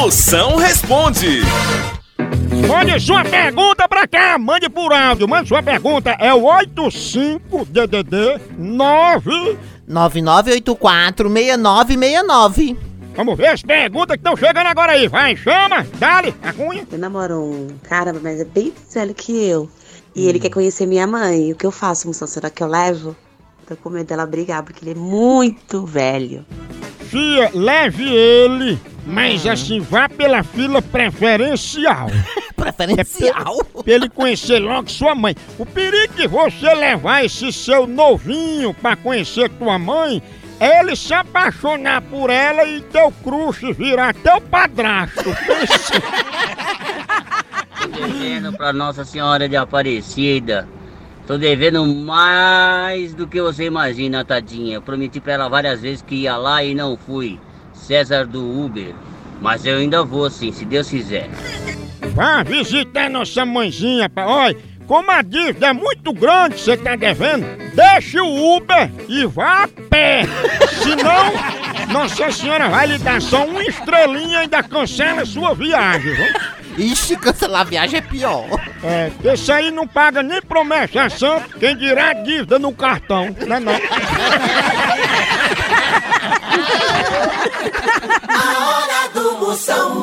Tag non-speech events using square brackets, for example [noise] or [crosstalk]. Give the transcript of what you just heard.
Moção responde. Mande sua pergunta pra cá, mande por áudio. Mande sua pergunta, é o 85DDD 9. 99846969. Vamos ver as perguntas que estão chegando agora aí. Vai, chama, dale, a cunha. Eu namoro um cara, mas é bem mais velho que eu. E ele quer conhecer minha mãe. O que eu faço, moção? Será que eu levo? Tô com medo dela brigar, porque ele é muito velho. Fia, leve ele, mas assim, vá pela fila preferencial. [laughs] Preferencial. pra ele conhecer logo sua mãe. O perigo de você levar esse seu novinho pra conhecer tua mãe é ele se apaixonar por ela e teu crush virar teu padrasto. [laughs] Tô devendo pra Nossa Senhora de Aparecida. Tô devendo mais do que você imagina, tadinha. Eu prometi pra ela várias vezes que ia lá e não fui. César do Uber. Mas eu ainda vou sim, se Deus quiser. Vá visitar nossa mãezinha, pa- olha. Como a dívida é muito grande que você tá devendo, deixe o Uber e vá a pé. Senão, Nossa Senhora vai lhe dar só uma estrelinha e ainda cancela a sua viagem. viu? Ixi, cancelar a viagem é pior. É, esse aí não paga nem promessa santo, quem dirá dívida no cartão, né não? [laughs] A hora do Moção.